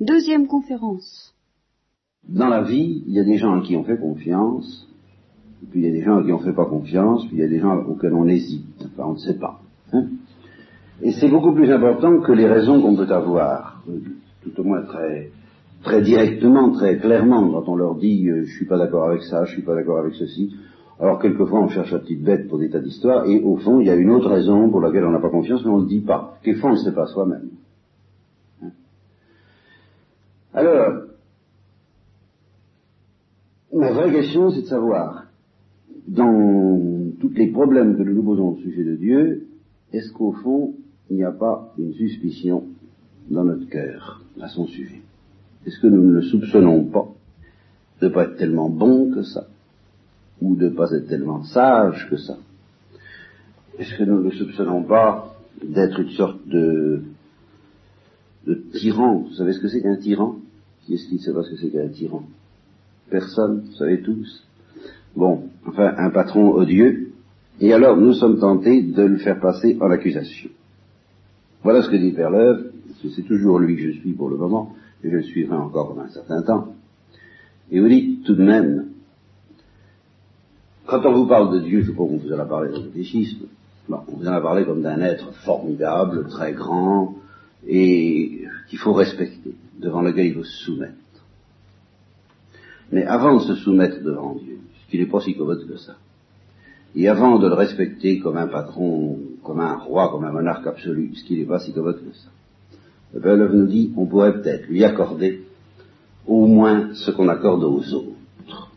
Deuxième conférence. Dans la vie, il y a des gens à qui on fait confiance, puis il y a des gens à qui on ne fait pas confiance, puis il y a des gens auxquels on hésite, enfin on ne sait pas. Hein. Et c'est beaucoup plus important que les raisons qu'on peut avoir, tout au moins très, très directement, très clairement, quand on leur dit euh, je suis pas d'accord avec ça, je suis pas d'accord avec ceci. Alors quelquefois on cherche la petite bête pour des tas d'histoires, et au fond il y a une autre raison pour laquelle on n'a pas confiance, mais on ne le dit pas. Quelquefois on ne sait pas soi-même. Hein. Alors, la vraie question c'est de savoir, dans tous les problèmes que nous nous posons au sujet de Dieu, est-ce qu'au fond il n'y a pas une suspicion dans notre cœur à son sujet? Est-ce que nous ne le soupçonnons pas de ne pas être tellement bon que ça? Ou de ne pas être tellement sage que ça? Est-ce que nous ne le soupçonnons pas d'être une sorte de, de tyran? Vous savez ce que c'est qu'un tyran? Qui est-ce qui ne sait pas ce que c'est qu'un tyran Personne, vous savez tous. Bon, enfin, un patron odieux, et alors nous sommes tentés de le faire passer en accusation. Voilà ce que dit Perleuve, c'est toujours lui que je suis pour le moment, et je le suivrai encore pendant un certain temps. Et vous dites tout de même, quand on vous parle de Dieu, je crois qu'on vous en a parlé dans le catéchisme, on vous en a parlé comme d'un être formidable, très grand, et qu'il faut respecter, devant lequel il faut se soumettre. Mais avant de se soumettre devant Dieu, ce qui n'est pas si commode que ça, et avant de le respecter comme un patron comme un roi, comme un monarque absolu, ce qui n'est pas si commode que ça. Le Père nous dit, on pourrait peut-être lui accorder au moins ce qu'on accorde aux autres.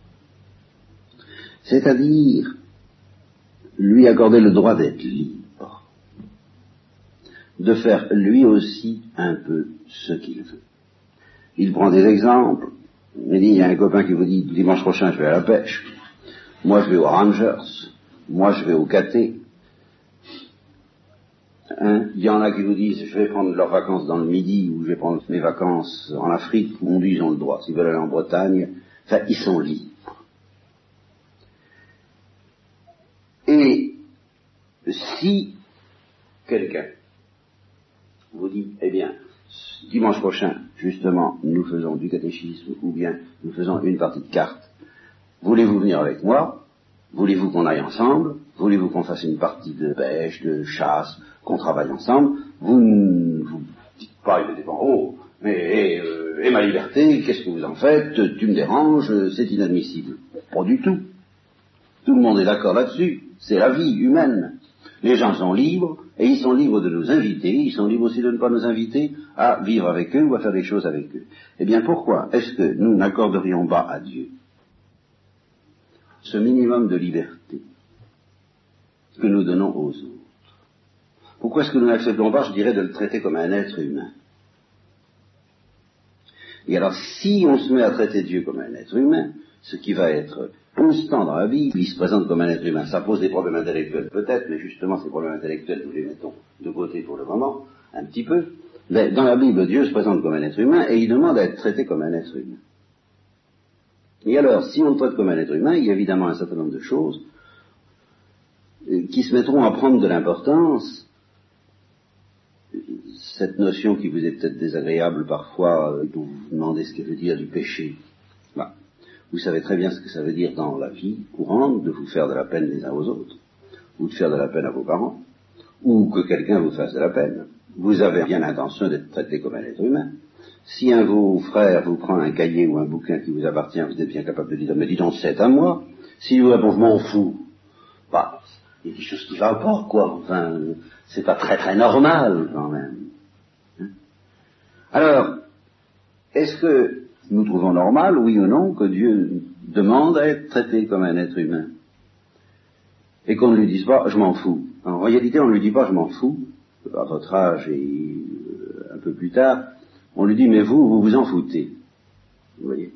C'est-à-dire lui accorder le droit d'être libre, de faire lui aussi un peu ce qu'il veut. Il prend des exemples. Il dit, il y a un copain qui vous dit, dimanche prochain je vais à la pêche. Moi je vais aux Rangers. Moi je vais au Caté. Hein, il y en a qui vous disent je vais prendre leurs vacances dans le midi ou je vais prendre mes vacances en Afrique. On dit ils ont le droit. S'ils veulent aller en Bretagne, enfin ils sont libres. Et si quelqu'un vous dit, eh bien, dimanche prochain, justement, nous faisons du catéchisme ou bien nous faisons une partie de cartes, voulez-vous venir avec moi? Voulez-vous qu'on aille ensemble? Voulez-vous qu'on fasse une partie de pêche, de chasse, qu'on travaille ensemble? Vous ne vous dites pas, il dépend, oh, mais euh, et ma liberté, qu'est-ce que vous en faites? Tu me déranges, c'est inadmissible. Pas du tout. Tout le monde est d'accord là-dessus. C'est la vie humaine. Les gens sont libres, et ils sont libres de nous inviter, ils sont libres aussi de ne pas nous inviter à vivre avec eux ou à faire des choses avec eux. Eh bien pourquoi est-ce que nous n'accorderions pas à Dieu ce minimum de liberté que nous donnons aux autres? Pourquoi est-ce que nous n'acceptons pas, je dirais, de le traiter comme un être humain? Et alors, si on se met à traiter Dieu comme un être humain, ce qui va être constant dans la Bible, il se présente comme un être humain. Ça pose des problèmes intellectuels, peut-être, mais justement, ces problèmes intellectuels, nous les mettons de côté pour le moment, un petit peu. Mais dans la Bible, Dieu se présente comme un être humain et il demande à être traité comme un être humain. Et alors, si on le traite comme un être humain, il y a évidemment un certain nombre de choses qui se mettront à prendre de l'importance. Cette notion qui vous est peut-être désagréable parfois, euh, dont vous demandez ce que veut dire du péché. Vous savez très bien ce que ça veut dire dans la vie courante de vous faire de la peine les uns aux autres, ou de faire de la peine à vos parents, ou que quelqu'un vous fasse de la peine. Vous avez bien l'intention d'être traité comme un être humain. Si un de vos frères vous prend un cahier ou un bouquin qui vous appartient, vous êtes bien capable de dire, mais dis donc, c'est à moi. Si vous répondez, je m'en fous, bah, il y a des choses qui va pas, quoi. Enfin, c'est pas très très normal, quand même. Hein? Alors, est-ce que nous trouvons normal, oui ou non, que Dieu demande à être traité comme un être humain Et qu'on ne lui dise pas, je m'en fous. En réalité, on ne lui dit pas, je m'en fous, à votre âge et euh, un peu plus tard, on lui dit, mais vous, vous vous en foutez. Vous voyez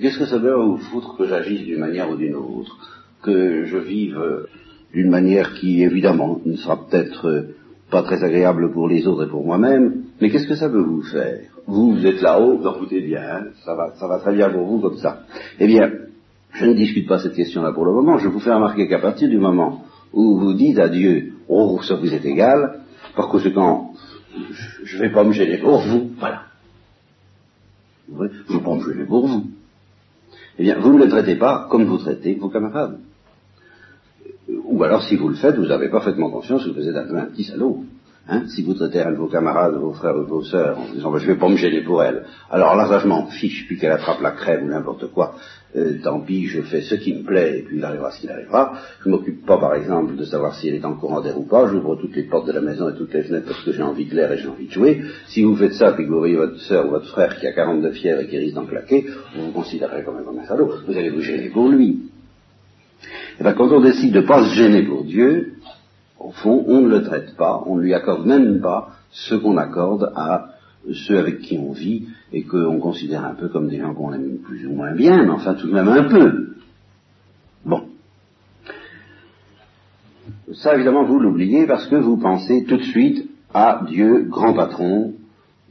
Qu'est-ce que ça veut vous foutre que j'agisse d'une manière ou d'une autre? Que je vive euh, d'une manière qui, évidemment, ne sera peut-être euh, pas très agréable pour les autres et pour moi-même, mais qu'est-ce que ça peut vous faire? Vous, vous êtes là-haut, vous en foutez bien, hein, ça, va, ça va très bien pour vous comme ça. Eh bien, je ne discute pas cette question-là pour le moment, je vous fais remarquer qu'à partir du moment où vous dites à Dieu, oh, ça vous est égal, par conséquent, je ne vais pas me gêner pour vous, voilà. je ne veux pas me gêner pour vous. Eh bien, vous ne le traitez pas comme vous traitez vos camarades. Ou alors, si vous le faites, vous avez parfaitement conscience que vous êtes un, petit salaud. Hein, si vous traitez un de vos camarades, vos frères ou vos sœurs, en disant ben, je vais pas me gêner pour elle, alors là, je m'en fiche, puis qu'elle attrape la crème ou n'importe quoi, euh, tant pis, je fais ce qui me plaît, et puis il arrivera ce qu'il arrivera. Je m'occupe pas, par exemple, de savoir si elle est en courant d'air ou pas, j'ouvre toutes les portes de la maison et toutes les fenêtres parce que j'ai envie de l'air et j'ai envie de jouer. Si vous faites ça, puis que vous voyez votre sœur ou votre frère qui a 42 fièvre et qui risque d'en claquer, vous vous considérez quand même comme un salaud. Vous allez vous gêner pour lui. Et eh bien, quand on décide de ne pas se gêner pour Dieu, au fond, on ne le traite pas, on ne lui accorde même pas ce qu'on accorde à ceux avec qui on vit et qu'on considère un peu comme des gens qu'on aime plus ou moins bien, mais enfin tout de même un peu. Bon. Ça, évidemment, vous l'oubliez parce que vous pensez tout de suite à Dieu, grand patron,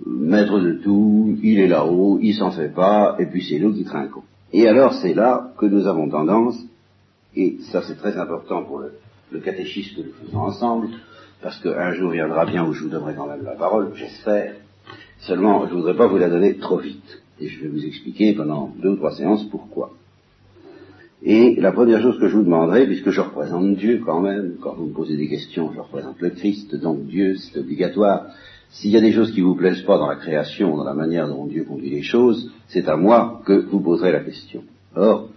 maître de tout, il est là-haut, il s'en fait pas, et puis c'est nous qui trinquons. Et alors c'est là que nous avons tendance, et ça c'est très important pour le, catéchisme que nous faisons ensemble, parce qu'un jour viendra bien où je vous donnerai quand même la parole, j'espère. Seulement, je ne voudrais pas vous la donner trop vite. Et je vais vous expliquer pendant deux ou trois séances pourquoi. Et la première chose que je vous demanderai, puisque je représente Dieu quand même, quand vous me posez des questions, je représente le Christ, donc Dieu, c'est obligatoire. S'il y a des choses qui vous plaisent pas dans la création, dans la manière dont Dieu conduit les choses, c'est à moi que vous poserez la question. Or,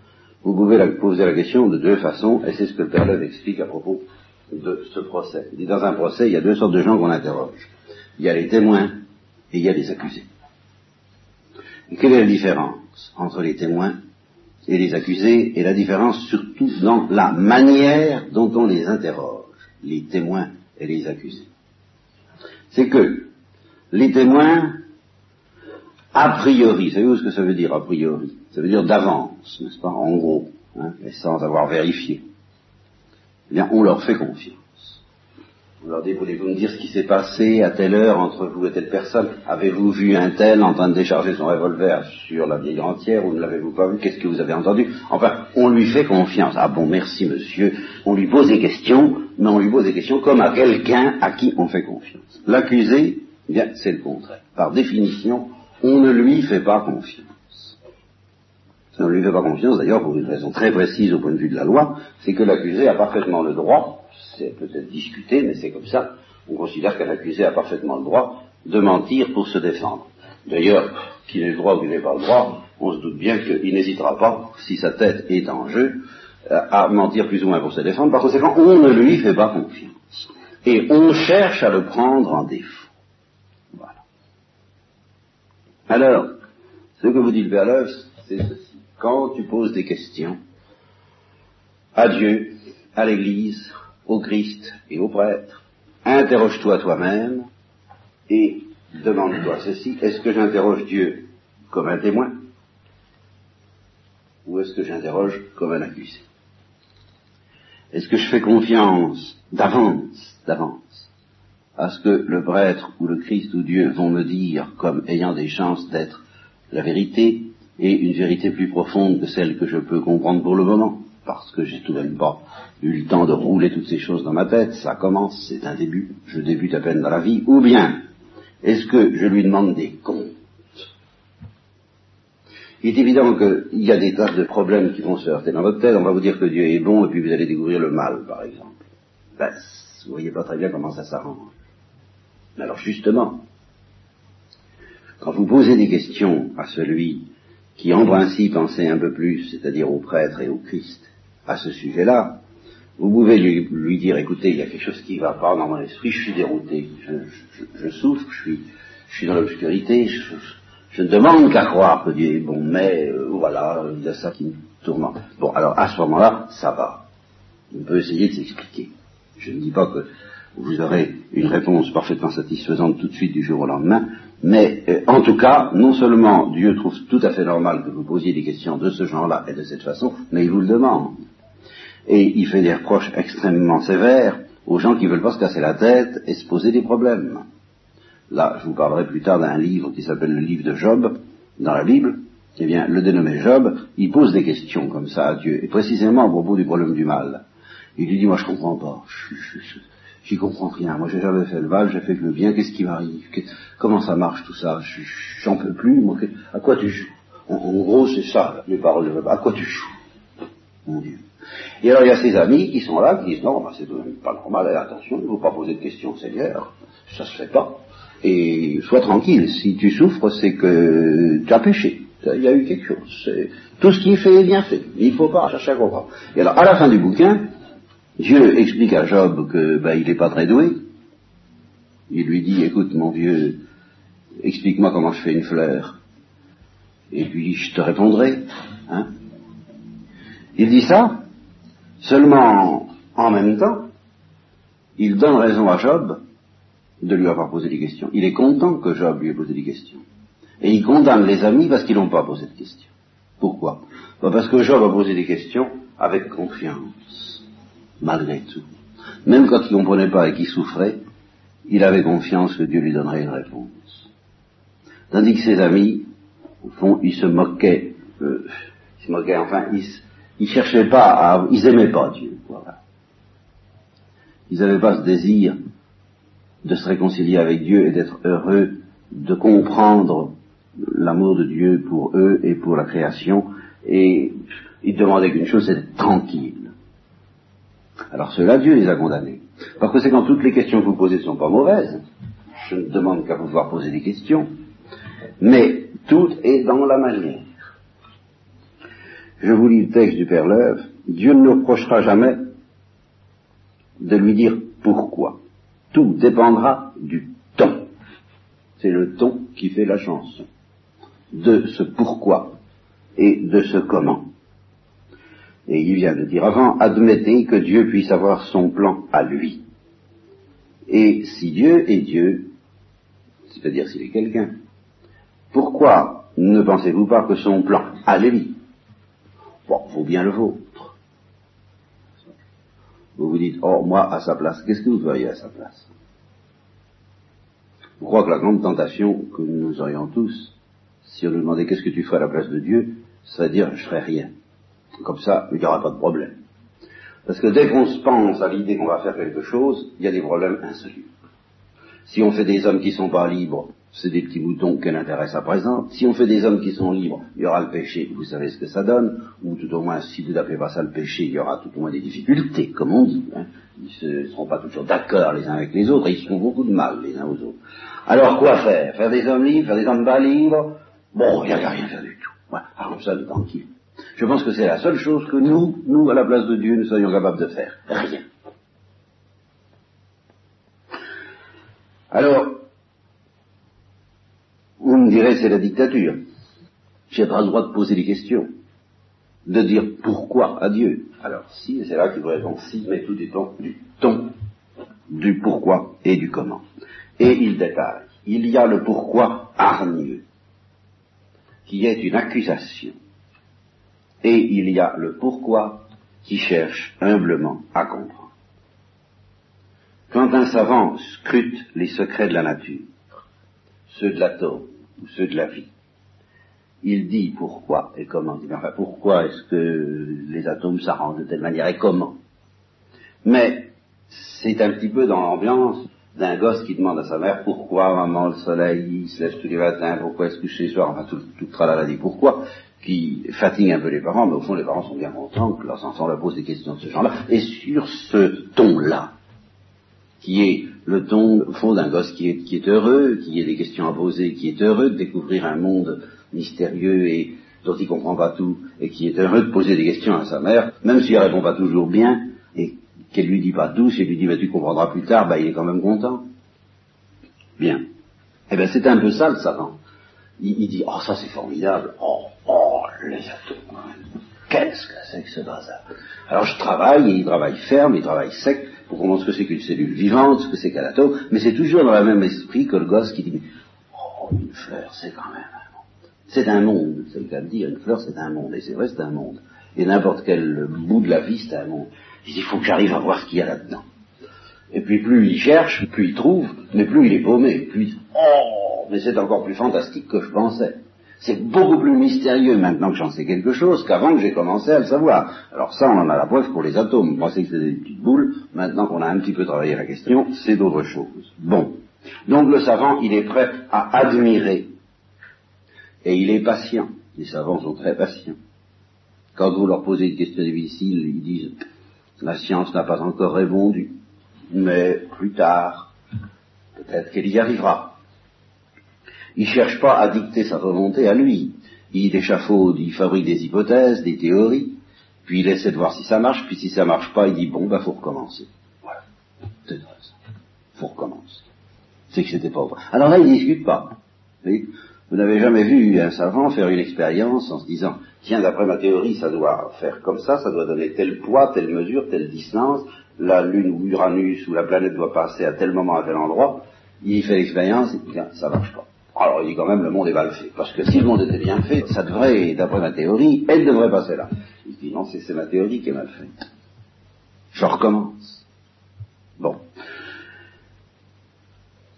vous pouvez poser la question de deux façons, et c'est ce que Lève explique à propos de ce procès. Dit, dans un procès, il y a deux sortes de gens qu'on interroge. Il y a les témoins et il y a les accusés. Quelle est la différence entre les témoins et les accusés et la différence surtout dans la manière dont on les interroge, les témoins et les accusés? C'est que les témoins, a priori, savez-vous ce que ça veut dire a priori? Ça veut dire d'avance, n'est-ce pas, en gros, hein, et sans avoir vérifié. Eh bien, on leur fait confiance. On leur dit, voulez-vous me dire ce qui s'est passé à telle heure entre vous et telle personne? Avez-vous vu un tel en train de décharger son revolver sur la vieille entière ou ne l'avez-vous pas vu? Qu'est-ce que vous avez entendu? Enfin, on lui fait confiance. Ah bon, merci monsieur. On lui pose des questions, mais on lui pose des questions comme à quelqu'un à qui on fait confiance. L'accusé, eh bien, c'est le contraire. Par définition, on ne lui fait pas confiance. On ne lui fait pas confiance, d'ailleurs, pour une raison très précise au point de vue de la loi, c'est que l'accusé a parfaitement le droit c'est peut-être discuté, mais c'est comme ça. On considère qu'un accusé a parfaitement le droit de mentir pour se défendre. D'ailleurs, qu'il ait le droit ou qu'il n'ait pas le droit, on se doute bien qu'il n'hésitera pas, si sa tête est en jeu, à mentir plus ou moins pour se défendre. Par conséquent, on ne lui fait pas confiance. Et on cherche à le prendre en défaut. Voilà. Alors, ce que vous dit le Père c'est ceci. Quand tu poses des questions à Dieu, à l'Église, au Christ et au prêtre, interroge-toi toi-même et demande-toi ceci, est-ce que j'interroge Dieu comme un témoin ou est-ce que j'interroge comme un accusé? Est-ce que je fais confiance d'avance, d'avance, à ce que le prêtre ou le Christ ou Dieu vont me dire comme ayant des chances d'être la vérité et une vérité plus profonde que celle que je peux comprendre pour le moment parce que j'ai tout de même pas eu le temps de rouler toutes ces choses dans ma tête, ça commence, c'est un début, je débute à peine dans la vie, ou bien est-ce que je lui demande des comptes? Il est évident qu'il y a des tas de problèmes qui vont se heurter dans votre tête, on va vous dire que Dieu est bon et puis vous allez découvrir le mal, par exemple. Ben, vous voyez pas très bien comment ça s'arrange. Alors justement, quand vous posez des questions à celui qui en principe en sait un peu plus, c'est-à-dire au prêtre et au Christ, à ce sujet-là, vous pouvez lui, dire, écoutez, il y a quelque chose qui ne va pas dans mon esprit, je suis dérouté, je, souffre, je suis, je suis dans l'obscurité, je, ne demande qu'à croire que Dieu est bon, mais euh, voilà, il y a ça qui me tourmente. Bon, alors à ce moment-là, ça va. On peut essayer de s'expliquer. Je ne dis pas que vous aurez une réponse parfaitement satisfaisante tout de suite du jour au lendemain, mais euh, en tout cas, non seulement Dieu trouve tout à fait normal que vous posiez des questions de ce genre-là et de cette façon, mais il vous le demande. Et il fait des reproches extrêmement sévères aux gens qui veulent pas se casser la tête et se poser des problèmes. Là, je vous parlerai plus tard d'un livre qui s'appelle le livre de Job, dans la Bible. Eh bien, le dénommé Job, il pose des questions comme ça à Dieu, et précisément à propos du problème du mal. Il lui dit, moi je comprends pas, j'y comprends rien, moi j'ai jamais fait le mal, j'ai fait que le bien, qu'est-ce qui m'arrive? Comment ça marche tout ça? J'en peux plus, moi, à quoi tu joues? En, gros, c'est ça, les paroles de À quoi tu joues, mon Dieu. Et alors, il y a ses amis qui sont là, qui disent, non, bah, c'est pas normal, attention, il ne faut pas poser de questions, Seigneur, ça se fait pas. Et sois tranquille, si tu souffres, c'est que tu as péché. Il y a eu quelque chose. Tout ce qui est fait est bien fait. Il ne faut pas chercher à comprendre. Et alors, à la fin du bouquin, Dieu explique à Job que ben, il n'est pas très doué. Il lui dit, écoute mon vieux, explique-moi comment je fais une fleur. Et puis je te répondrai. Hein. Il dit ça, seulement en même temps, il donne raison à Job de lui avoir posé des questions. Il est content que Job lui ait posé des questions. Et il condamne les amis parce qu'ils n'ont pas posé de questions. Pourquoi? Bah, Parce que Job a posé des questions avec confiance, malgré tout. Même quand il ne comprenait pas et qu'il souffrait, il avait confiance que Dieu lui donnerait une réponse. Tandis que ses amis, au fond, ils se moquaient, euh, ils se moquaient, enfin, ils, ils cherchaient pas à, ils aimaient pas Dieu, voilà. Ils n'avaient pas ce désir de se réconcilier avec Dieu et d'être heureux, de comprendre l'amour de Dieu pour eux et pour la création, et ils demandaient qu'une chose, c'est d'être tranquille. Alors cela, Dieu les a condamnés. Par conséquent, toutes les questions que vous posez ne sont pas mauvaises. Je ne demande qu'à pouvoir poser des questions. Mais tout est dans la manière. Je vous lis le texte du Père Leuve. Dieu ne nous reprochera jamais de lui dire pourquoi. Tout dépendra du ton. C'est le ton qui fait la chanson. De ce pourquoi et de ce comment. Et il vient de dire avant, admettez que Dieu puisse avoir son plan à lui. Et si Dieu est Dieu, c'est-à-dire s'il est quelqu'un, pourquoi ne pensez-vous pas que son plan à lui, bon, vaut bien le vôtre? Vous vous dites, oh, moi, à sa place, qu'est-ce que vous voyez à sa place? Je crois que la grande tentation que nous aurions tous, si on nous demandait qu'est-ce que tu ferais à la place de Dieu, serait dire, je ferais rien. Comme ça, il n'y aura pas de problème. Parce que dès qu'on se pense à l'idée qu'on va faire quelque chose, il y a des problèmes insolubles. Si on fait des hommes qui ne sont pas libres, c'est des petits moutons qu'elle intéresse à présent. Si on fait des hommes qui sont libres, il y aura le péché, vous savez ce que ça donne, ou tout au moins, si vous n'appelez pas ça le péché, il y aura tout au moins des difficultés, comme on dit. Hein. Ils ne seront pas toujours d'accord les uns avec les autres, et ils se font beaucoup de mal les uns aux autres. Alors quoi faire? Faire des hommes libres, faire des hommes pas libres? Bon, il n'y a rien à faire du tout. Alors ça, tranquille. Je pense que c'est la seule chose que nous, nous, à la place de Dieu, nous soyons capables de faire. Rien. Alors, vous me direz, c'est la dictature. J'ai pas le droit de poser des questions, de dire pourquoi à Dieu. Alors, si, c'est là qu'il vous répond si, mais tout dépend du ton, du pourquoi et du comment. Et il détaille. Il y a le pourquoi hargneux, qui est une accusation et il y a le pourquoi qui cherche humblement à comprendre. Quand un savant scrute les secrets de la nature, ceux de l'atome ou ceux de la vie, il dit pourquoi et comment. Enfin, pourquoi est-ce que les atomes s'arrangent de telle manière et comment Mais c'est un petit peu dans l'ambiance d'un gosse qui demande à sa mère pourquoi maman le soleil se lève tous les matins, pourquoi est-ce que chez soir, enfin tout, tout tralala dit pourquoi, qui fatigue un peu les parents, mais au fond les parents sont bien contents que leurs enfants leur posent des questions de ce genre-là. Et sur ce ton-là, qui est le ton, fond, d'un gosse qui est, qui est heureux, qui a des questions à poser, qui est heureux de découvrir un monde mystérieux et dont il comprend pas tout, et qui est heureux de poser des questions à sa mère, même s'il répond pas toujours bien, et qu'elle lui dit pas tout, si elle lui dit, bah, tu comprendras plus tard, bah, il est quand même content. Bien. Eh bien, c'est un peu ça le savant. Il, dit, oh, ça c'est formidable, oh, oh, les atomes. Qu'est-ce que c'est que ce bazar? Alors je travaille, et il travaille ferme, il travaille sec, pour comprendre ce que c'est qu'une cellule vivante, ce que c'est qu'un atome, mais c'est toujours dans le même esprit que le gosse qui dit, oh, une fleur, c'est quand même un monde. C'est un monde, c'est le cas de dire, une fleur c'est un monde, et c'est vrai c'est un monde. Et n'importe quel bout de la vie c'est un monde. Il dit, il faut que j'arrive à voir ce qu'il y a là-dedans. Et puis plus il cherche, plus il trouve, mais plus il est paumé, plus il... Oh, mais c'est encore plus fantastique que je pensais. C'est beaucoup plus mystérieux maintenant que j'en sais quelque chose qu'avant que j'ai commencé à le savoir. Alors ça, on en a la preuve pour les atomes. Moi, c'est que c'est des petites boules. Maintenant qu'on a un petit peu travaillé la question, c'est d'autres choses. Bon. Donc le savant, il est prêt à admirer Et il est patient. Les savants sont très patients. Quand vous leur posez une question difficile, ils disent la science n'a pas encore répondu, mais plus tard, peut-être qu'elle y arrivera. Il ne cherche pas à dicter sa volonté à lui. Il échafaude, il fabrique des hypothèses, des théories, puis il essaie de voir si ça marche, puis si ça marche pas, il dit bon, bah faut recommencer. Voilà. C'est ça. Faut recommencer. C'est que c'était pas vrai. Alors là, il ne discute pas. Vous n'avez jamais vu un savant faire une expérience en se disant, tiens, d'après ma théorie, ça doit faire comme ça, ça doit donner tel poids, telle mesure, telle distance, la Lune ou Uranus ou la planète doit passer à tel moment, à tel endroit. Il fait l'expérience et ça marche pas. Alors il dit quand même, le monde est mal fait. Parce que si le monde était bien fait, ça devrait, d'après ma théorie, elle devrait passer là. Il dit, non, c'est ma théorie qui est mal faite. Je recommence. Bon.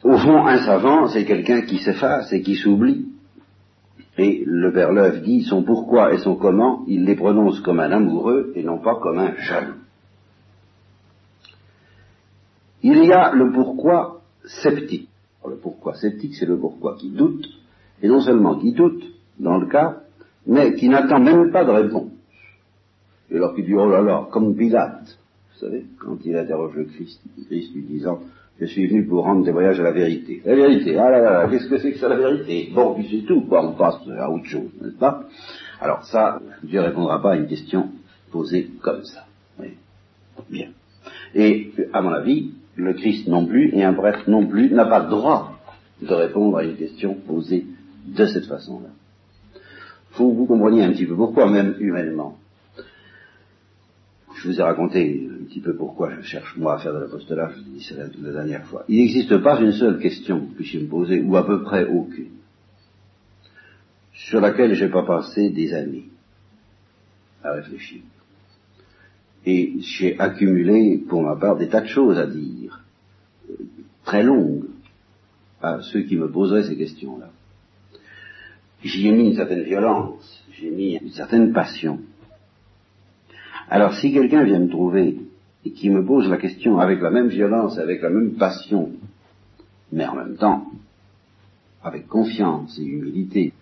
Au fond, un savant, c'est quelqu'un qui s'efface et qui s'oublie. Et le père dit son pourquoi et son comment, il les prononce comme un amoureux et non pas comme un jaloux. Il y a le pourquoi sceptique. Le pourquoi sceptique, c'est le pourquoi qui doute, et non seulement qui doute, dans le cas, mais qui n'attend même pas de réponse. Et alors qu'il dit, oh là là, comme Pilate, vous savez, quand il interroge le Christ, Christ lui disant, je suis venu pour rendre voyages à la vérité. La vérité, ah là là, qu'est-ce que c'est que ça la vérité? Bon, puis c'est tout, quoi, on passe à autre chose, n'est-ce pas? Alors ça, Dieu ne répondra pas à une question posée comme ça. Oui. Bien. Et, à mon avis, le Christ non plus, et un prêtre non plus, n'a pas le droit de répondre à une question posée de cette façon-là. Faut que vous compreniez un petit peu pourquoi, même humainement. Je vous ai raconté un petit peu pourquoi je cherche moi à faire de l'apostolat, je vous ai dit ça la, dernière fois. Il n'existe pas une seule question que vous puissiez me poser, ou à peu près aucune, sur laquelle je n'ai pas passé des années à réfléchir. Et j'ai accumulé, pour ma part, des tas de choses à dire, très longues, à ceux qui me poseraient ces questions-là. J'y ai mis une certaine violence, j'ai mis une certaine passion. Alors si quelqu'un vient me trouver et qui me pose la question avec la même violence, avec la même passion, mais en même temps avec confiance et humilité,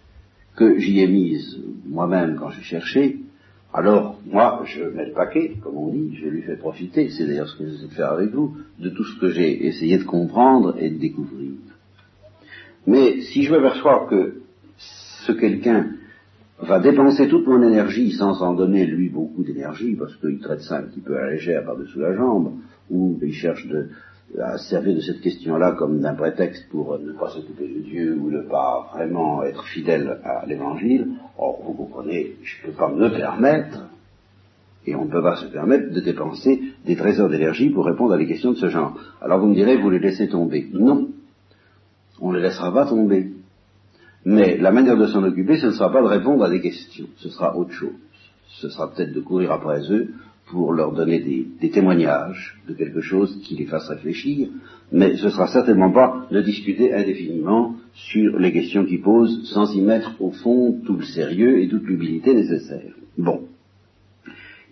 que j'y ai mise moi-même quand j'ai cherché, alors moi je mets le paquet, comme on dit, je lui fais profiter, c'est d'ailleurs ce que j'essaie de faire avec vous, de tout ce que j'ai essayé de comprendre et de découvrir. Mais si je m'aperçois que ce quelqu'un va dépenser toute mon énergie sans en donner lui beaucoup d'énergie, parce qu'il traite ça un petit peu à la légère par-dessous la jambe, ou il cherche à servir de cette question-là comme d'un prétexte pour ne pas s'occuper de Dieu ou ne pas vraiment être fidèle à l'évangile, or vous comprenez, je ne peux pas me permettre, et on ne peut pas se permettre de dépenser des trésors d'énergie pour répondre à des questions de ce genre. Alors vous me direz, vous les laissez tomber. Non, on ne les laissera pas tomber. Mais la manière de s'en occuper, ce ne sera pas de répondre à des questions, ce sera autre chose. Ce sera peut-être de courir après eux pour leur donner des, témoignages de quelque chose qui les fasse réfléchir, mais ce sera certainement pas de discuter indéfiniment sur les questions qu'ils posent sans y mettre au fond tout le sérieux et toute l'humilité nécessaire. Bon.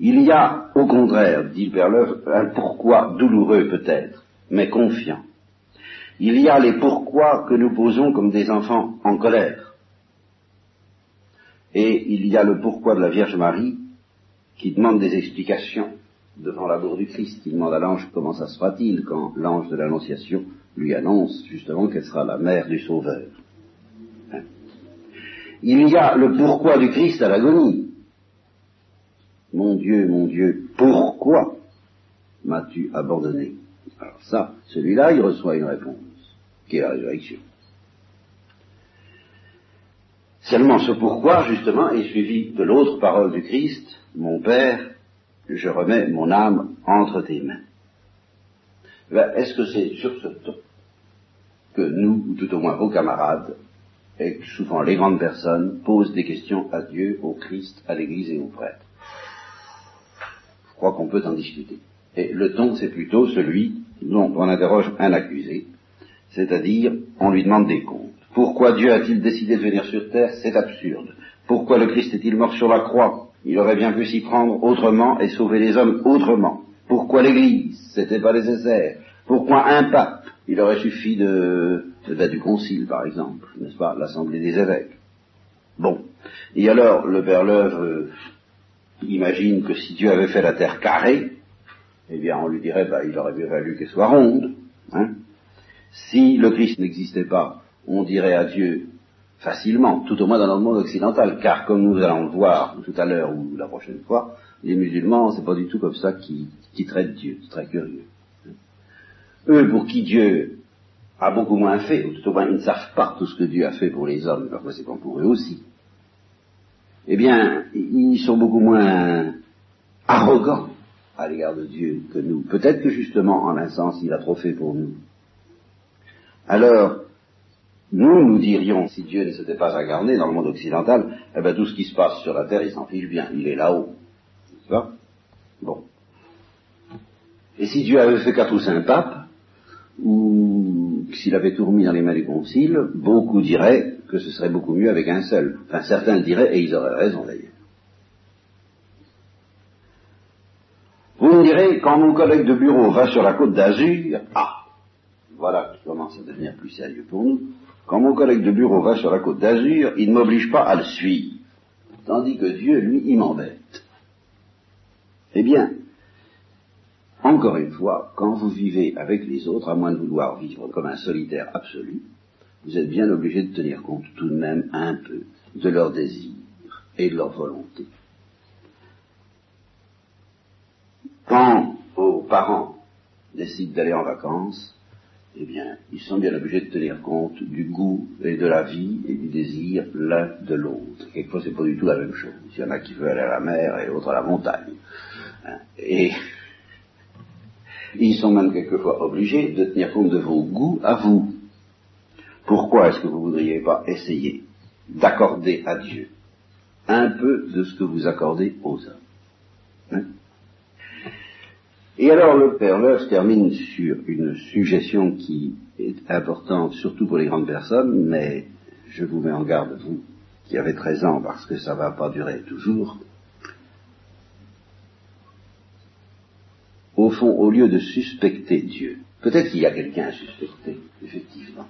Il y a, au contraire, dit le Père un pourquoi douloureux peut-être, mais confiant. Il y a les pourquoi que nous posons comme des enfants en colère. Et il y a le pourquoi de la Vierge Marie qui demande des explications devant l'amour du Christ, qui demande à l'ange comment ça se fera-t-il quand l'ange de l'Annonciation lui annonce justement qu'elle sera la mère du Sauveur. Hein. Il y a le pourquoi du Christ à l'agonie. Mon Dieu, mon Dieu, pourquoi m'as-tu abandonné? Alors ça, celui-là, il reçoit une réponse qui est la résurrection. Seulement ce pourquoi, justement, est suivi de l'autre parole du Christ, mon Père, je remets mon âme entre tes mains. Ben, est-ce que c'est sur ce ton que nous, ou tout au moins vos camarades, et souvent les grandes personnes, posent des questions à Dieu, au Christ, à l'Église et aux prêtres? Je crois qu'on peut en discuter. Et le ton, c'est plutôt celui dont on interroge un accusé, c'est-à-dire, on lui demande des comptes. Pourquoi Dieu a-t-il décidé de venir sur terre? C'est absurde. Pourquoi le Christ est-il mort sur la croix? Il aurait bien pu s'y prendre autrement et sauver les hommes autrement. Pourquoi l'Église? C'était pas nécessaire. Pourquoi un pape? Il aurait suffi de, de, du concile, par exemple, n'est-ce pas, l'assemblée des évêques. Bon. Et alors, le Père Leuve euh, imagine que si Dieu avait fait la terre carrée, eh bien, on lui dirait, bah, il aurait mieux valu qu'elle soit ronde. Hein? Si le Christ n'existait pas, on dirait à Dieu facilement, tout au moins dans le monde occidental, car comme nous allons le voir tout à l'heure ou la prochaine fois, les musulmans, c'est pas du tout comme ça qu'ils traitent Dieu, c'est très curieux. Eux, pour qui Dieu a beaucoup moins fait, ou tout au moins ils ne savent pas tout ce que Dieu a fait pour les hommes, parfois c'est pas pour eux aussi, eh bien, ils sont beaucoup moins arrogants à l'égard de Dieu que nous. Peut-être que justement, en un sens, il a trop fait pour nous. Alors, nous, nous dirions, si Dieu ne s'était pas incarné dans le monde occidental, eh bien tout ce qui se passe sur la terre, il s'en fiche bien, il est là-haut. Tu vois Bon. Et si Dieu avait fait quatre ou cinq papes, ou s'il avait tout remis dans les mains du concile, beaucoup diraient que ce serait beaucoup mieux avec un seul. Enfin, certains diraient, et ils auraient raison d'ailleurs. Vous me direz, quand mon collègue de bureau va sur la côte d'Azur, ah, voilà qui commence à devenir plus sérieux pour nous, quand mon collègue de bureau va sur la côte d'Azur, il ne m'oblige pas à le suivre, tandis que Dieu, lui, il m'embête. Eh bien, encore une fois, quand vous vivez avec les autres, à moins de vouloir vivre comme un solitaire absolu, vous êtes bien obligé de tenir compte tout de même un peu de leurs désirs et de leur volonté. Quand vos parents décident d'aller en vacances, eh bien, ils sont bien obligés de tenir compte du goût et de la vie et du désir l'un de l'autre. Quelquefois, c'est pas du tout la même chose. Il y en a qui veulent aller à la mer et l'autre à la montagne. Hein? Et ils sont même quelquefois obligés de tenir compte de vos goûts à vous. Pourquoi est-ce que vous ne voudriez pas essayer d'accorder à Dieu un peu de ce que vous accordez aux hommes? Hein? Et alors le Père Leuve termine sur une suggestion qui est importante surtout pour les grandes personnes, mais je vous mets en garde, vous qui avez 13 ans, parce que ça ne va pas durer toujours. Au fond, au lieu de suspecter Dieu, peut-être qu'il y a quelqu'un à suspecter, effectivement.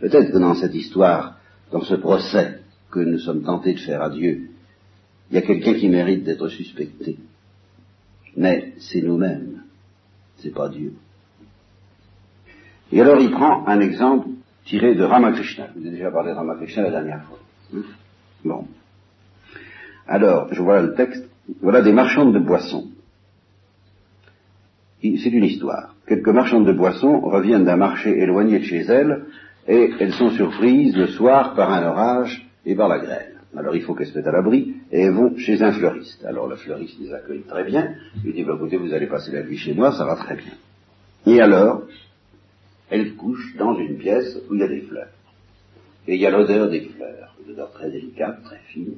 Peut-être que dans cette histoire, dans ce procès que nous sommes tentés de faire à Dieu, il y a quelqu'un qui mérite d'être suspecté. Mais c'est nous-mêmes, c'est pas Dieu. Et alors il prend un exemple tiré de Ramakrishna. Vous avez déjà parlé de Ramakrishna la dernière fois. Hein? Bon. Alors, je vois le texte. Voilà des marchandes de boissons. C'est une histoire. Quelques marchandes de boissons reviennent d'un marché éloigné de chez elles et elles sont surprises le soir par un orage et par la grêle. Alors il faut qu'elles se mettent à l'abri et vont chez un fleuriste. Alors le fleuriste les accueille très bien. Il dit, bah, écoutez, vous allez passer la nuit chez moi, ça va très bien. Et alors, elles couchent dans une pièce où il y a des fleurs. Et il y a l'odeur des fleurs, une odeur très délicate, très fine.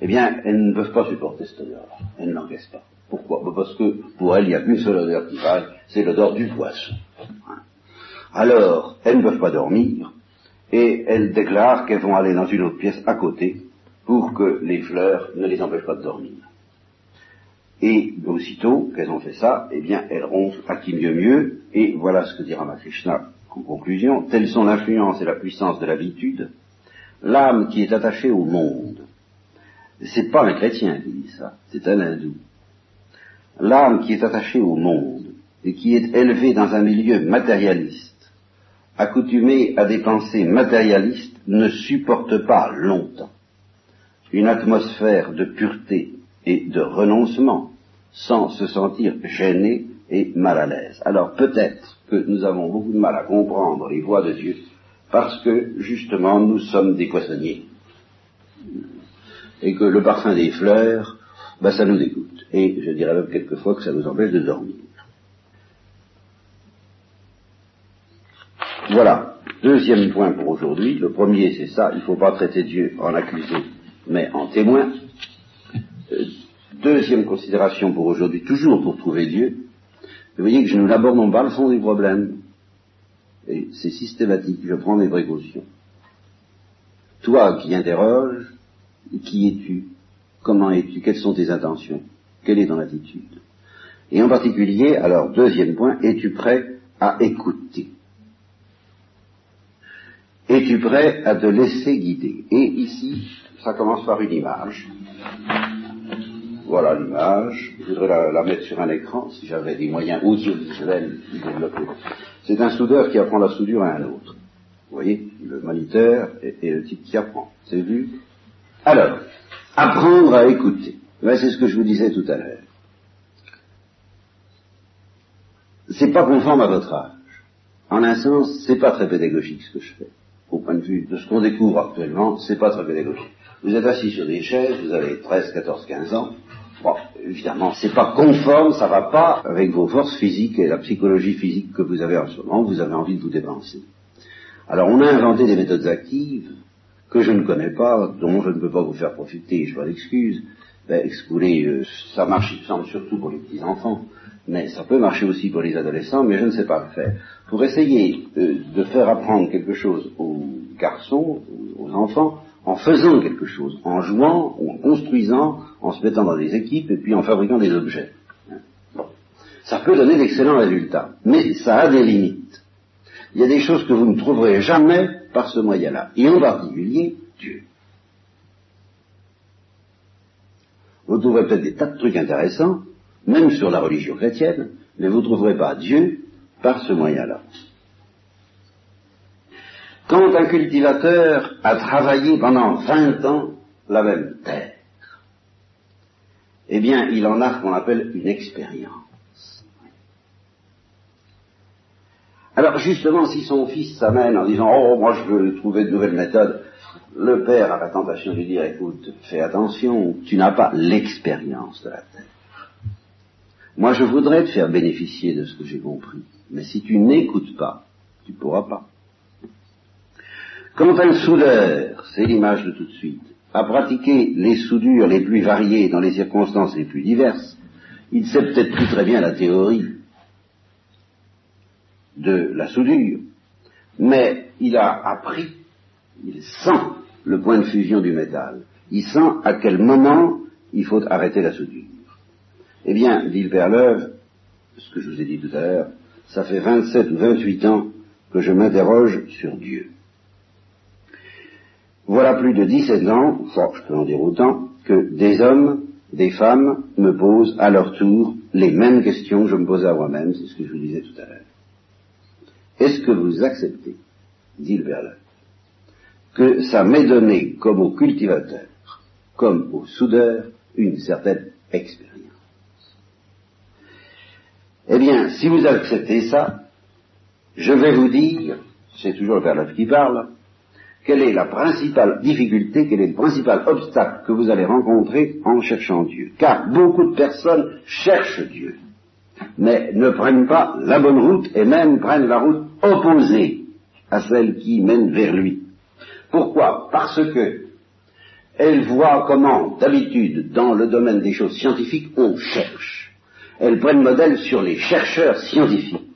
Eh bien, elles ne peuvent pas supporter cette odeur. Elles n'encaissent pas. Pourquoi? Bah, Parce que pour elles, il n'y a qu'une seule odeur qui passe, c'est l'odeur du poisson. Hein. Alors, elles ne peuvent pas dormir, et elles déclarent qu'elles vont aller dans une autre pièce à côté pour que les fleurs ne les empêchent pas de dormir. Et aussitôt qu'elles ont fait ça, eh bien, elles ronflent à qui mieux mieux, et voilà ce que dit Ramakrishna en conclusion, telles sont l'influence et la puissance de l'habitude, l'âme qui est attachée au monde. C'est pas un chrétien qui dit ça, c'est un hindou. L'âme qui est attachée au monde et qui est élevée dans un milieu matérialiste accoutumé à des pensées matérialistes, ne supporte pas longtemps une atmosphère de pureté et de renoncement sans se sentir gêné et mal à l'aise. Alors peut-être que nous avons beaucoup de mal à comprendre les voies de Dieu parce que justement nous sommes des poissonniers et que le parfum des fleurs, ben, ça nous dégoûte. Et je dirais même quelquefois que ça nous empêche de dormir. Voilà. Deuxième point pour aujourd'hui. Le premier, c'est ça. Il ne faut pas traiter Dieu en accusé, mais en témoin. Euh, deuxième considération pour aujourd'hui, toujours pour trouver Dieu. Vous voyez que je ne n'abordons pas le fond du problème. Et c'est systématique. Je prends mes précautions. Toi qui interroges, qui es-tu Comment es-tu Quelles sont tes intentions Quelle est ton attitude? Et en particulier, alors, deuxième point, es-tu prêt à écouter? Es-tu prêt à te laisser guider Et ici, ça commence par une image. Voilà l'image. Je voudrais la, mettre sur un écran si j'avais des moyens audiovisuels de développer. C'est un soudeur qui apprend la soudure à un autre. Vous voyez, le moniteur et, le type qui apprend. C'est vu Alors, apprendre à écouter. c'est ce que je vous disais tout à l'heure. C'est pas conforme à votre âge. En un sens, c'est pas très pédagogique ce que je fais. Au point de vue de ce qu'on découvre actuellement, c'est pas très pédagogique. Vous êtes assis sur des chaises, vous avez 13, 14, 15 ans. Bon, évidemment, c'est pas conforme, ça va pas avec vos forces physiques et la psychologie physique que vous avez en ce moment, vous avez envie de vous dépenser. Alors on a inventé des méthodes actives que je ne connais pas, dont je ne peux pas vous faire profiter, je m'en excuse. Ben, écoutez, euh, ça marche, il semble, surtout pour les petits-enfants, mais ça peut marcher aussi pour les adolescents, mais je ne sais pas le faire. Pour essayer euh, de faire apprendre quelque chose aux garçons, aux enfants, en faisant quelque chose, en jouant ou en construisant, en se mettant dans des équipes et puis en fabriquant des objets. Bon. Ça peut donner d'excellents résultats, mais ça a des limites. Il y a des choses que vous ne trouverez jamais par ce moyen-là, et en particulier Dieu. Vous trouverez peut-être des tas de trucs intéressants, même sur la religion chrétienne, mais vous ne trouverez pas Dieu par ce moyen-là. Quand un cultivateur a travaillé pendant 20 ans la même terre, eh bien, il en a ce qu'on appelle une expérience. Alors, justement, si son fils s'amène en disant, oh, moi je veux trouver de nouvelles méthodes, le père a la tentation de lui dire, écoute, fais attention, tu n'as pas l'expérience de la terre. Moi, je voudrais te faire bénéficier de ce que j'ai compris, mais si tu n'écoutes pas, tu ne pourras pas. Quand un soudeur, c'est l'image de tout de suite, a pratiqué les soudures les plus variées dans les circonstances les plus diverses, il sait peut-être plus très bien la théorie de la soudure, mais il a appris, il sent le point de fusion du métal, il sent à quel moment il faut arrêter la soudure. Eh bien, dit le Père ce que je vous ai dit tout à l'heure, ça fait 27 ou 28 ans que je m'interroge sur Dieu. Voilà plus de 17 ans, je peux en dire autant, que des hommes, des femmes me posent à leur tour les mêmes questions que je me posais à moi-même, c'est ce que je vous disais tout à l'heure. Est-ce que vous acceptez, dit le Père que ça m'est donné comme au cultivateur, comme au soudeur, une certaine expérience? Eh bien, si vous acceptez ça, je vais vous dire, c'est toujours le qui parle, quelle est la principale difficulté, quel est le principal obstacle que vous allez rencontrer en cherchant Dieu. Car beaucoup de personnes cherchent Dieu, mais ne prennent pas la bonne route et même prennent la route opposée à celle qui mène vers lui. Pourquoi? Parce que elles voient comment, d'habitude, dans le domaine des choses scientifiques, on cherche. Elles prennent modèle sur les chercheurs scientifiques.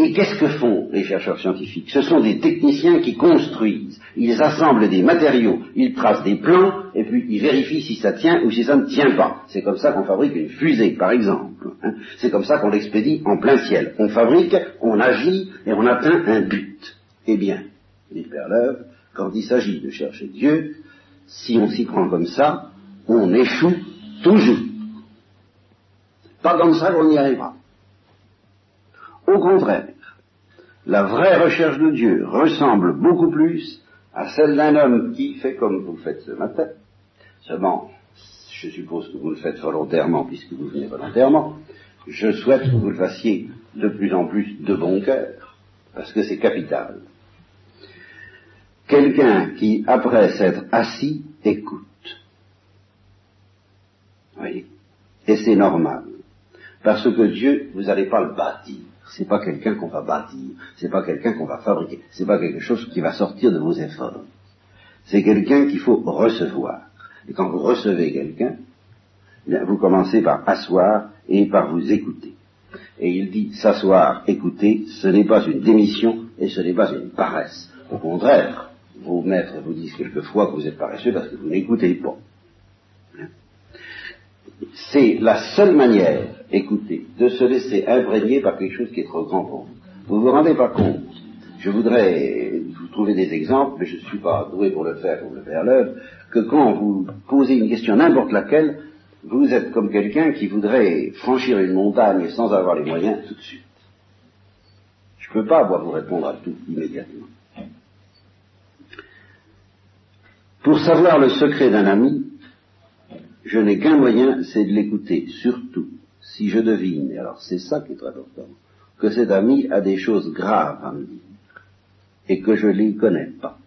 Et qu'est-ce que font les chercheurs scientifiques? Ce sont des techniciens qui construisent. Ils assemblent des matériaux, ils tracent des plans, et puis ils vérifient si ça tient ou si ça ne tient pas. C'est comme ça qu'on fabrique une fusée, par exemple. Hein. C'est comme ça qu'on l'expédie en plein ciel. On fabrique, on agit, et on atteint un but. Eh bien, dit Perleuve, quand il s'agit de chercher Dieu, si on s'y prend comme ça, on échoue toujours. Pas comme ça qu'on y arrivera. Au contraire, la vraie recherche de Dieu ressemble beaucoup plus à celle d'un homme qui fait comme vous le faites ce matin. Seulement, je suppose que vous le faites volontairement puisque vous venez volontairement. Je souhaite que vous le fassiez de plus en plus de bon cœur, parce que c'est capital. Quelqu'un qui, après s'être assis, écoute. Oui. Et c'est normal. Parce que Dieu, vous n'allez pas le bâtir. C'est pas quelqu'un qu'on va bâtir, c'est pas quelqu'un qu'on va fabriquer, c'est pas quelque chose qui va sortir de vos efforts. C'est quelqu'un qu'il faut recevoir. Et quand vous recevez quelqu'un, eh vous commencez par asseoir et par vous écouter. Et il dit s'asseoir, écouter, ce n'est pas une démission et ce n'est pas une paresse. Au contraire, vos maîtres vous disent quelquefois que vous êtes paresseux parce que vous n'écoutez pas. C'est la seule manière écoutez, de se laisser imprégner par quelque chose qui est trop grand pour vous. Vous vous rendez pas compte je voudrais vous trouver des exemples, mais je ne suis pas doué pour le faire, pour le faire l'œuvre, que quand vous posez une question n'importe laquelle, vous êtes comme quelqu'un qui voudrait franchir une montagne sans avoir les moyens tout de suite. Je ne peux pas vous répondre à tout immédiatement. Pour savoir le secret d'un ami, je n'ai qu'un moyen, c'est de l'écouter, surtout si je devine, et alors c'est ça qui est très important, que cet ami a des choses graves à me dire, et que je ne les connais pas.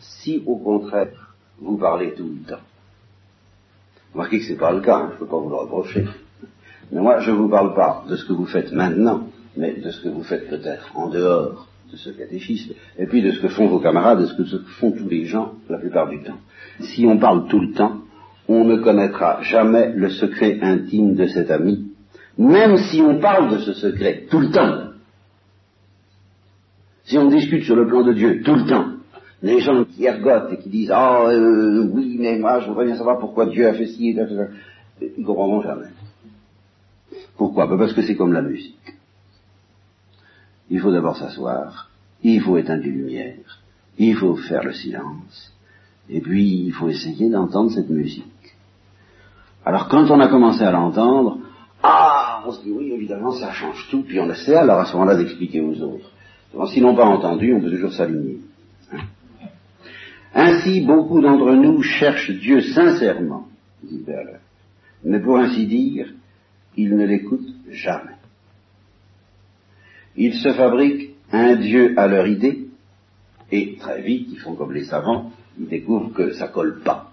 Si au contraire, vous parlez tout le temps, remarquez que ce n'est pas le cas, hein, je ne peux pas vous le reprocher, mais moi je ne vous parle pas de ce que vous faites maintenant, mais de ce que vous faites peut-être en dehors de ce catéchisme, et puis de ce que font vos camarades, de ce que font tous les gens la plupart du temps. Si on parle tout le temps, on ne connaîtra jamais le secret intime de cet ami, même si on parle de ce secret tout le temps. Si on discute sur le plan de Dieu tout le temps, les gens qui ergotent et qui disent Ah euh, oui, mais moi je voudrais bien savoir pourquoi Dieu a fait ci et ils ne comprendront jamais. Pourquoi? Ben, Parce que c'est comme la musique. Il faut d'abord s'asseoir, il faut éteindre les lumières, il faut faire le silence, et puis il faut essayer d'entendre cette musique. Alors quand on a commencé à l'entendre, ah, on se dit oui, évidemment, ça change tout, puis on essaie alors à ce moment-là d'expliquer aux autres. S'ils n'ont pas entendu, on peut toujours s'aligner. Hein. Ainsi, beaucoup d'entre nous cherchent Dieu sincèrement, dit Berle, mais pour ainsi dire, ils ne l'écoutent jamais. Ils se fabriquent un Dieu à leur idée, et très vite, ils font comme les savants, ils découvrent que ça colle pas.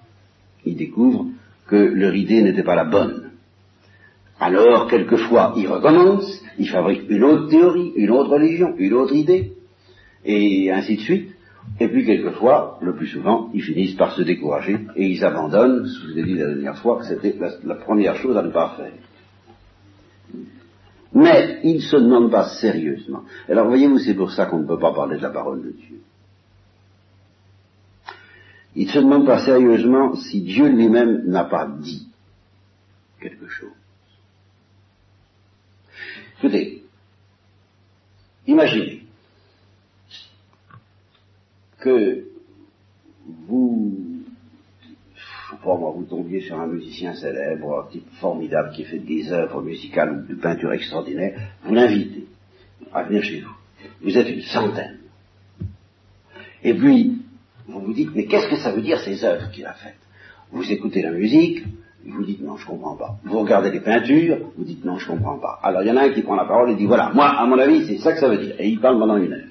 Ils découvrent que leur idée n'était pas la bonne. Alors, quelquefois, ils recommencent, ils fabriquent une autre théorie, une autre religion, une autre idée, et ainsi de suite. Et puis, quelquefois, le plus souvent, ils finissent par se décourager et ils abandonnent, je vous ai dit la dernière fois que c'était la, première chose à ne pas faire. Mais ils ne se demandent pas sérieusement. Alors, voyez-vous, c'est pour ça qu'on ne peut pas parler de la parole de Dieu. Il ne se demande pas sérieusement si Dieu lui-même n'a pas dit quelque chose. Écoutez, imaginez que vous, je sais pas moi, vous tombiez sur un musicien célèbre, un type formidable qui fait des œuvres musicales ou de peinture extraordinaire, vous l'invitez à venir chez vous. Vous êtes une centaine. Et puis, vous vous dites, mais qu'est-ce que ça veut dire ces œuvres qu'il a faites? Vous écoutez la musique, vous dites non, je comprends pas. Vous regardez les peintures, vous dites non, je comprends pas. Alors il y en a un qui prend la parole et dit voilà, moi, à mon avis, c'est ça que ça veut dire. Et il parle pendant une heure.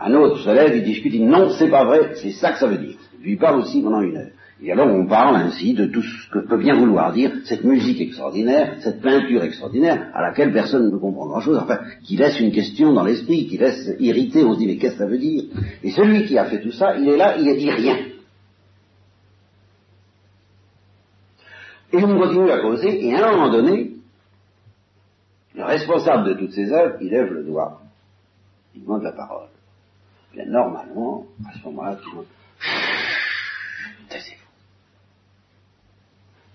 Un autre se lève, il discute, il dit non, c'est pas vrai, c'est ça que ça veut dire. Puis il parle aussi pendant une heure. Et alors on parle ainsi de tout ce que peut bien vouloir dire cette musique extraordinaire, cette peinture extraordinaire, à laquelle personne ne comprend grand-chose, enfin, qui laisse une question dans l'esprit, qui laisse irriter, on se dit mais qu'est-ce que ça veut dire Et celui qui a fait tout ça, il est là, il a dit rien. Et on continue à causer, et à un moment donné, le responsable de toutes ces œuvres, il lève le doigt, il demande la parole. Bien normalement, à ce moment-là, tout le monde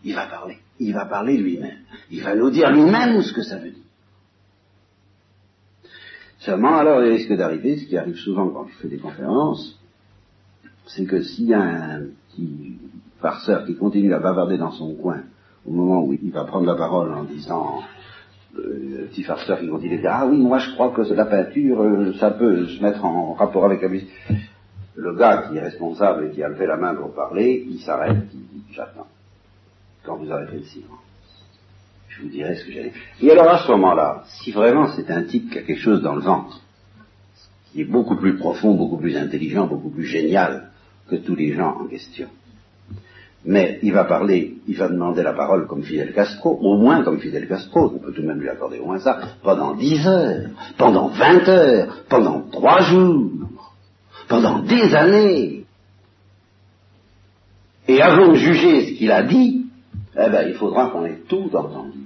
il va parler. Il va parler lui-même. Il va nous dire lui-même ce que ça veut dire. Seulement, alors, il risque d'arriver, ce qui arrive souvent quand je fais des conférences, c'est que s'il y a un petit farceur qui continue à bavarder dans son coin, au moment où il va prendre la parole en disant, euh, le petit farceur qui continue à dire, ah oui, moi je crois que la peinture, euh, ça peut se mettre en rapport avec la musique. Le gars qui est responsable et qui a levé la main pour parler, il s'arrête, il dit, j'attends quand vous aurez fait le silence. Je vous dirai ce que j'allais. Et alors à ce moment-là, si vraiment c'est un type qui a quelque chose dans le ventre, qui est beaucoup plus profond, beaucoup plus intelligent, beaucoup plus génial que tous les gens en question, mais il va parler, il va demander la parole comme Fidel Castro, au moins comme Fidel Castro, on peut tout de même lui accorder au moins ça, pendant dix heures, pendant vingt heures, pendant trois jours, pendant des années. Et avant de juger ce qu'il a dit, eh bien, il faudra qu'on ait tout entendu.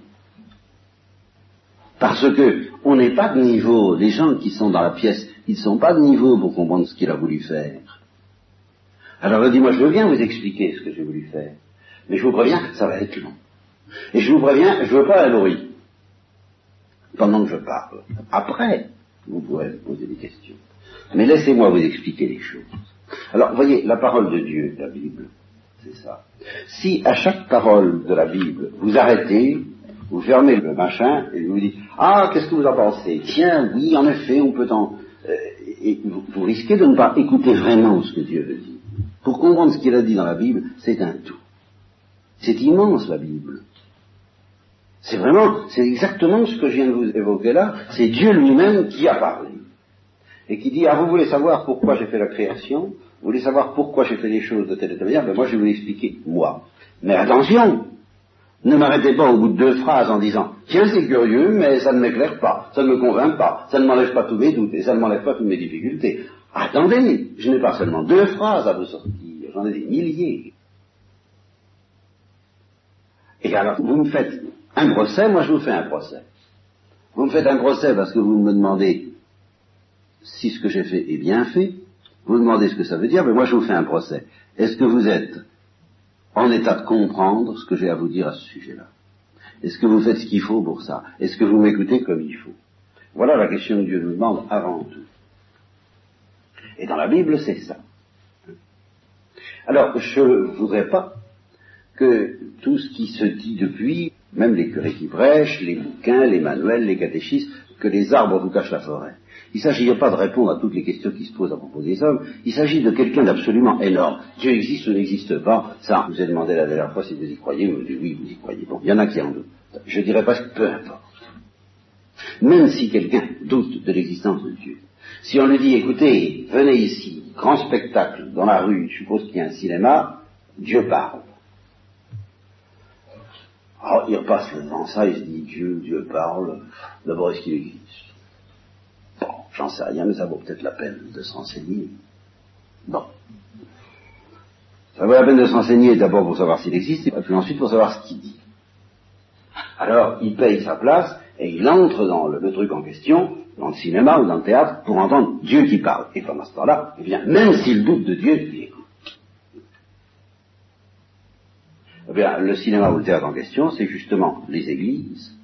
Parce que on n'est pas de niveau, les gens qui sont dans la pièce, ils ne sont pas de niveau pour comprendre ce qu'il a voulu faire. Alors dit, moi je veux bien vous expliquer ce que j'ai voulu faire, mais je vous préviens, ça va être long. Et je vous préviens, je ne veux pas la pendant que je parle. Après, vous pourrez poser des questions. Mais laissez-moi vous expliquer les choses. Alors, voyez, la parole de Dieu, la Bible, ça. Si à chaque parole de la Bible, vous arrêtez, vous fermez le machin et vous dites Ah, qu'est-ce que vous en pensez? Tiens, oui, en effet, on peut en. Euh, et vous, risquez de ne pas écouter vraiment ce que Dieu veut dire. Pour comprendre ce qu'il a dit dans la Bible, c'est un tout. C'est immense la Bible. C'est vraiment, c'est exactement ce que je viens de vous évoquer là. C'est Dieu lui-même qui a parlé. Et qui dit, ah vous voulez savoir pourquoi j'ai fait la création? Vous voulez savoir pourquoi j'ai fait les choses de telle et telle manière Ben moi je vais vous l'expliquer, moi. Mais attention ne m'arrêtez pas au bout de deux phrases en disant Tiens, c'est curieux, mais ça ne m'éclaire pas, ça ne me convainc pas, ça ne m'enlève pas tous mes doutes et ça ne m'enlève pas toutes mes difficultés. Attendez, je n'ai pas seulement deux phrases à vous sortir, j'en ai des milliers. Et alors, vous me faites un procès, moi je vous fais un procès. Vous me faites un procès parce que vous me demandez si ce que j'ai fait est bien fait, vous demandez ce que ça veut dire, mais moi je vous fais un procès. Est-ce que vous êtes en état de comprendre ce que j'ai à vous dire à ce sujet-là? Est-ce que vous faites ce qu'il faut pour ça? Est-ce que vous m'écoutez comme il faut? Voilà la question que Dieu nous demande avant tout. Et dans la Bible, c'est ça. Alors, je ne voudrais pas que tout ce qui se dit depuis, même les curés qui prêchent, les bouquins, les manuels, les catéchistes, que les arbres vous cachent la forêt. Il ne s'agit pas de répondre à toutes les questions qui se posent à propos des hommes, il s'agit de quelqu'un d'absolument énorme. Dieu existe ou n'existe pas, ça, je vous ai demandé la dernière fois si vous y croyez, vous dites oui, vous y croyez. Bon, il y en a qui en doutent. Je dirais pas que peu importe. Même si quelqu'un doute de l'existence de Dieu, si on lui dit, écoutez, venez ici, grand spectacle dans la rue, je suppose qu'il y a un cinéma, Dieu parle. Alors, il repasse devant ça, il se dit, Dieu, Dieu parle, d'abord est-ce qu'il existe? J'en sais rien, mais ça vaut peut-être la peine de se renseigner. Bon. Ça vaut la peine de se renseigner d'abord pour savoir s'il existe, et puis ensuite pour savoir ce qu'il dit. Alors, il paye sa place, et il entre dans le, truc en question, dans le cinéma ou dans le théâtre, pour entendre Dieu qui parle. Et pendant ce temps-là, eh bien, même s'il doute de Dieu, il écoute. Eh bien, le cinéma ou le théâtre en question, c'est justement les églises,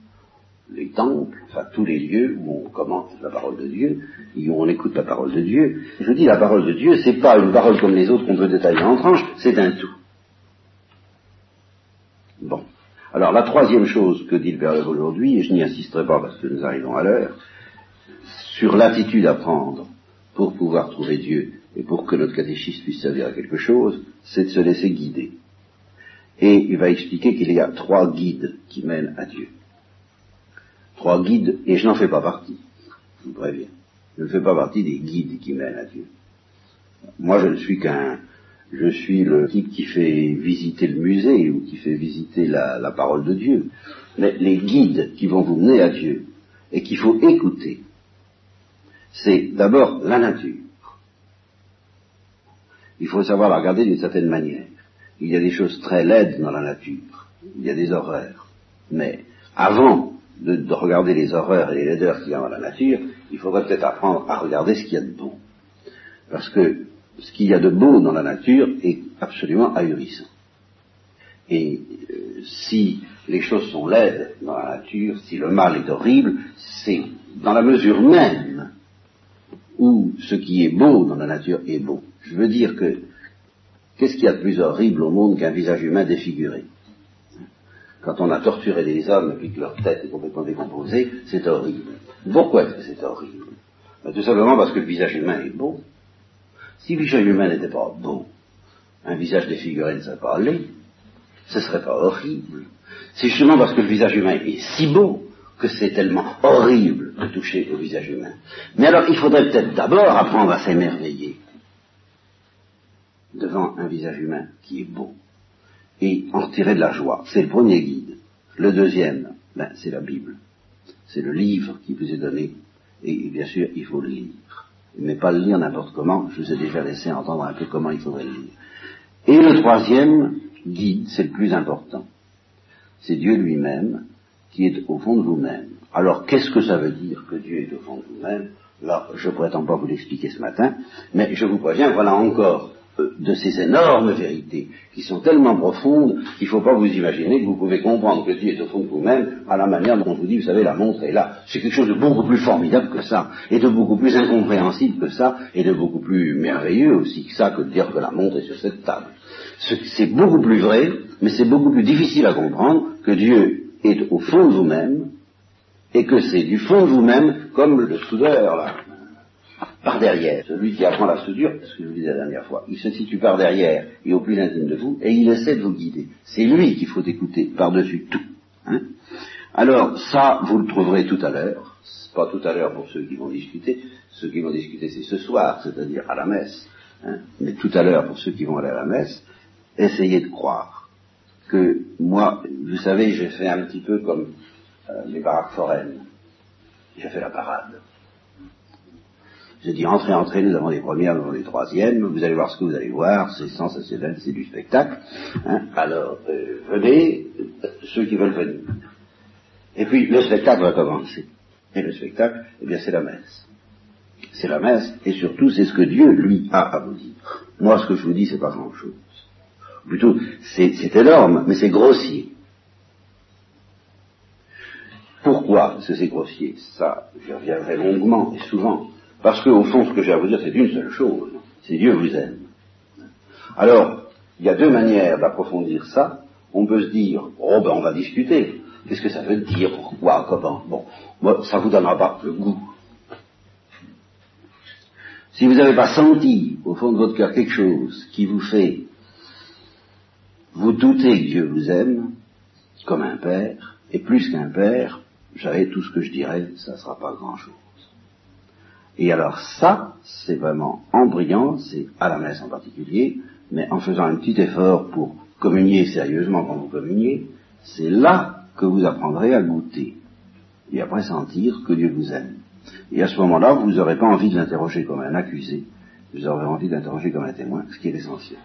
les temples, enfin tous les lieux où on commente la parole de Dieu, où on écoute la parole de Dieu. Je dis la parole de Dieu, c'est pas une parole comme les autres qu'on peut détailler en tranches, c'est un tout. Bon. Alors la troisième chose que dit le Père aujourd'hui, et je n'y insisterai pas parce que nous arrivons à l'heure, sur l'attitude à prendre pour pouvoir trouver Dieu et pour que notre catéchisme puisse servir à quelque chose, c'est de se laisser guider. Et il va expliquer qu'il y a trois guides qui mènent à Dieu trois guides, et je n'en fais pas partie, je vous préviens. Je ne fais pas partie des guides qui mènent à Dieu. Moi, je ne suis qu'un, je suis le type qui fait visiter le musée ou qui fait visiter la, parole de Dieu. Mais les guides qui vont vous mener à Dieu et qu'il faut écouter, c'est d'abord la nature. Il faut savoir la regarder d'une certaine manière. Il y a des choses très laides dans la nature. Il y a des horreurs. Mais avant de, regarder les horreurs et les laideurs qu'il y a dans la nature, il faudrait peut-être apprendre à regarder ce qu'il y a de bon. Parce que ce qu'il y a de beau dans la nature est absolument ahurissant. Et euh, si les choses sont laides dans la nature, si le mal est horrible, c'est dans la mesure même où ce qui est beau dans la nature est beau. Je veux dire que qu'est-ce qu'il y a de plus horrible au monde qu'un visage humain défiguré? Quand on a torturé des hommes et que leur tête est complètement décomposée, c'est horrible. Pourquoi est-ce que c'est horrible? Ben, Tout simplement parce que le visage humain est beau. Si le visage humain n'était pas beau, un visage défiguré ne serait pas laid, ce serait pas horrible. C'est justement parce que le visage humain est si beau que c'est tellement horrible de toucher au visage humain. Mais alors, il faudrait peut-être d'abord apprendre à s'émerveiller devant un visage humain qui est beau et en retirer de la joie. C'est le premier guide. Le deuxième, ben, c'est la Bible. C'est le livre qui vous est donné. Et, bien sûr, il faut le lire. Mais pas le lire n'importe comment. Je vous ai déjà laissé entendre un peu comment il faudrait le lire. Et le troisième guide, c'est le plus important. C'est Dieu lui-même qui est au fond de vous-même. Alors, qu'est-ce que ça veut dire que Dieu est au fond de vous-même? Là, je prétends pas vous l'expliquer ce matin, mais je vous préviens, voilà encore de ces énormes vérités qui sont tellement profondes qu'il ne faut pas vous imaginer que vous pouvez comprendre que Dieu est au fond de vous-même à la manière dont je vous dis, vous savez, la montre est là. C'est quelque chose de beaucoup plus formidable que ça, et de beaucoup plus incompréhensible que ça, et de beaucoup plus merveilleux aussi que ça, que de dire que la montre est sur cette table. C'est beaucoup plus vrai, mais c'est beaucoup plus difficile à comprendre que Dieu est au fond de vous-même, et que c'est du fond de vous-même, comme le soudeur, là, par derrière. Celui qui apprend la soudure, ce que je vous disais la dernière fois, il se situe par derrière et au plus intime de vous, et il essaie de vous guider. C'est lui qu'il faut écouter par-dessus tout. Hein. Alors, ça, vous le trouverez tout à l'heure. Pas tout à l'heure pour ceux qui vont discuter. Ceux qui vont discuter, c'est ce soir, c'est-à-dire à la messe. Hein. Mais tout à l'heure, pour ceux qui vont aller à la messe, essayez de croire que moi, vous savez, j'ai fait un petit peu comme euh, les baraques foraines. J'ai fait la parade. J'ai dit entrez, entrez, nous avons des premières, nous avons des troisièmes, vous allez voir ce que vous allez voir, c'est sensationnel, c'est du spectacle. Hein. Alors, euh, venez, ceux qui veulent venir. Et puis, le spectacle va commencer. Et le spectacle, eh bien, c'est la messe. C'est la messe, et surtout, c'est ce que Dieu, lui, a à vous dire. Moi, ce que je vous dis, c'est pas grand-chose. Plutôt, c'est énorme, mais c'est grossier. Pourquoi que c'est grossier? Ça, j'y reviendrai longuement et souvent. Parce qu'au fond, ce que j'ai à vous dire, c'est une seule chose. C'est Dieu vous aime. Alors, il y a deux manières d'approfondir ça. On peut se dire, oh ben on va discuter. Qu'est-ce que ça veut dire? Pourquoi? Comment? Bon, moi, ça vous donnera pas le goût. Si vous n'avez pas senti au fond de votre cœur quelque chose qui vous fait vous douter que Dieu vous aime, comme un père, et plus qu'un père, vous savez, tout ce que je dirais, ça ne sera pas grand-chose. Et alors ça, c'est vraiment embrayant, c'est à la messe en particulier, mais en faisant un petit effort pour communier sérieusement quand vous communiez, c'est là que vous apprendrez à goûter et à pressentir que Dieu vous aime. Et à ce moment-là, vous n'aurez pas envie de l'interroger comme un accusé, vous aurez envie de l'interroger comme un témoin, ce qui est essentiel.